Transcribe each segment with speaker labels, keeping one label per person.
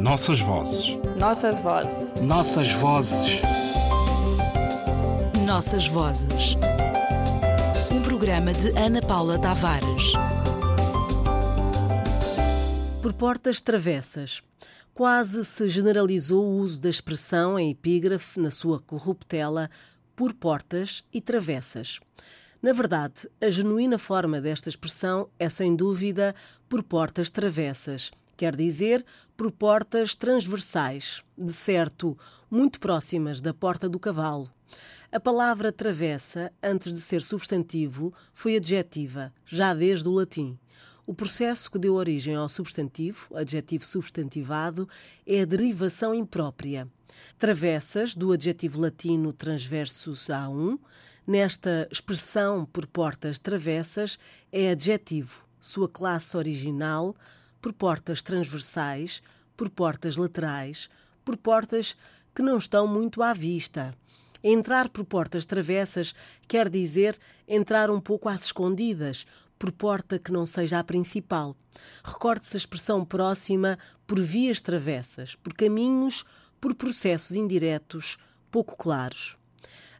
Speaker 1: Nossas vozes.
Speaker 2: Nossas vozes.
Speaker 1: Nossas vozes.
Speaker 3: Nossas vozes. Um programa de Ana Paula Tavares.
Speaker 4: Por portas travessas. Quase se generalizou o uso da expressão em epígrafe na sua corruptela por portas e travessas. Na verdade, a genuína forma desta expressão é sem dúvida por portas travessas, quer dizer, por portas transversais, de certo, muito próximas da porta do cavalo. A palavra travessa, antes de ser substantivo, foi adjetiva, já desde o latim. O processo que deu origem ao substantivo, adjetivo substantivado, é a derivação imprópria. Travessas, do adjetivo latino transversus a1, nesta expressão por portas travessas, é adjetivo, sua classe original, por portas transversais, por portas laterais, por portas que não estão muito à vista. Entrar por portas travessas quer dizer entrar um pouco às escondidas, por porta que não seja a principal. Recorde-se a expressão próxima por vias travessas, por caminhos, por processos indiretos, pouco claros.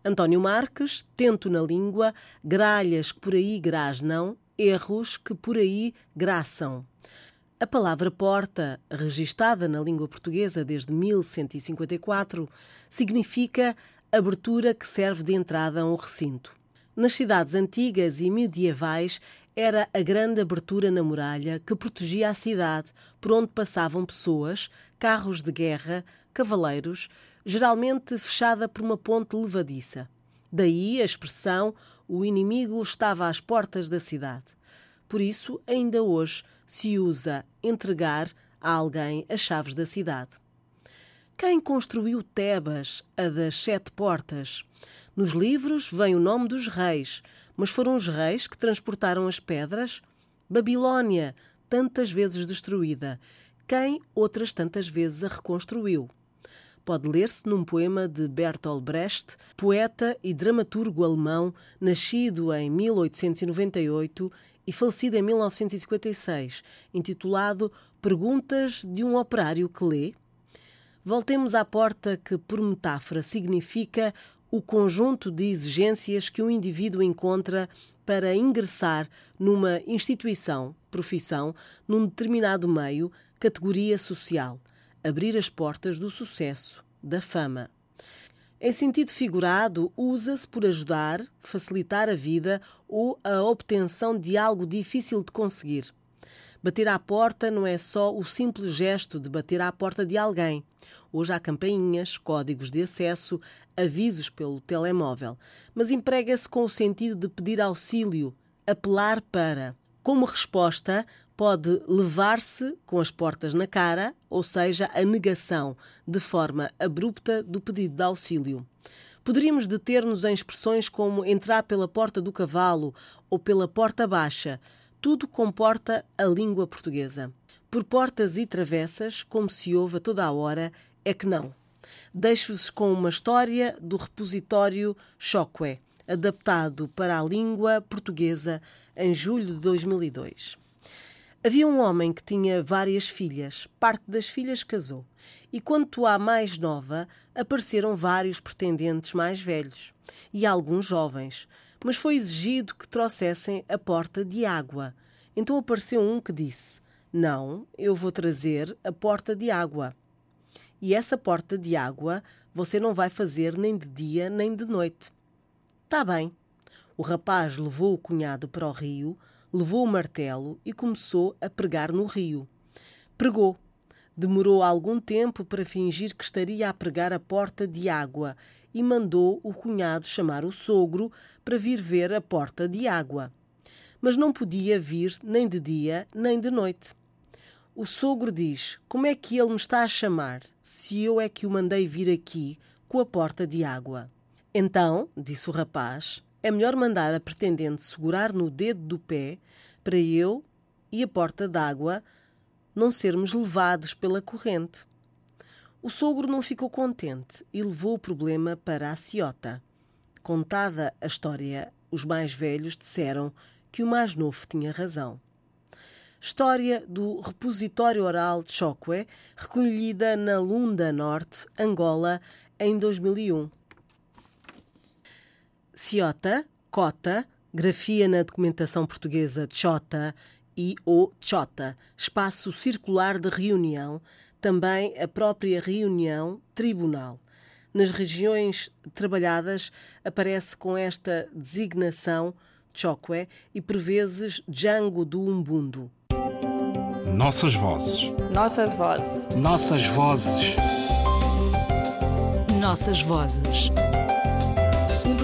Speaker 4: António Marques, tento na língua, gralhas que por aí grasnam, erros que por aí graçam. A palavra porta, registada na língua portuguesa desde 1154, significa abertura que serve de entrada a um recinto. Nas cidades antigas e medievais, era a grande abertura na muralha que protegia a cidade, por onde passavam pessoas, carros de guerra, cavaleiros, geralmente fechada por uma ponte levadiça. Daí a expressão o inimigo estava às portas da cidade. Por isso, ainda hoje se usa entregar a alguém as chaves da cidade. Quem construiu Tebas, a das sete portas? Nos livros vem o nome dos reis, mas foram os reis que transportaram as pedras? Babilônia, tantas vezes destruída. Quem outras tantas vezes a reconstruiu? Pode ler-se num poema de Bertolt Brecht, poeta e dramaturgo alemão, nascido em 1898 e falecido em 1956, intitulado Perguntas de um operário que lê. Voltemos à porta que, por metáfora, significa o conjunto de exigências que um indivíduo encontra para ingressar numa instituição, profissão, num determinado meio, categoria social, abrir as portas do sucesso, da fama. Em sentido figurado, usa-se por ajudar, facilitar a vida ou a obtenção de algo difícil de conseguir. Bater à porta não é só o simples gesto de bater à porta de alguém. Hoje há campainhas, códigos de acesso, avisos pelo telemóvel, mas emprega-se com o sentido de pedir auxílio, apelar para. Como resposta, pode levar-se com as portas na cara, ou seja, a negação, de forma abrupta, do pedido de auxílio. Poderíamos deter-nos em expressões como entrar pela porta do cavalo ou pela porta baixa. Tudo comporta a língua portuguesa. Por portas e travessas, como se ouve a toda a hora, é que não. Deixo-vos com uma história do repositório Chocue, adaptado para a língua portuguesa em julho de 2002. Havia um homem que tinha várias filhas, parte das filhas casou, e quanto à mais nova, apareceram vários pretendentes mais velhos e alguns jovens, mas foi exigido que trouxessem a porta de água. Então apareceu um que disse: Não, eu vou trazer a porta de água. E essa porta de água você não vai fazer nem de dia nem de noite. Tá bem. O rapaz levou o cunhado para o rio, levou o martelo e começou a pregar no rio. Pregou. Demorou algum tempo para fingir que estaria a pregar a porta de água e mandou o cunhado chamar o sogro para vir ver a porta de água. Mas não podia vir nem de dia nem de noite. O sogro diz: Como é que ele me está a chamar, se eu é que o mandei vir aqui com a porta de água? Então, disse o rapaz, é melhor mandar a pretendente segurar no dedo do pé para eu e a porta d'água não sermos levados pela corrente. O sogro não ficou contente e levou o problema para a ciota. Contada a história, os mais velhos disseram que o mais novo tinha razão. História do repositório oral de Chokwe, recolhida na Lunda Norte, Angola, em 2001. Ciota, cota, grafia na documentação portuguesa Chota e o Chota, espaço circular de reunião, também a própria reunião tribunal. Nas regiões trabalhadas aparece com esta designação Chokwe e por vezes Django do Umbundo.
Speaker 1: Nossas vozes.
Speaker 2: Nossas vozes.
Speaker 1: Nossas vozes.
Speaker 3: Nossas vozes.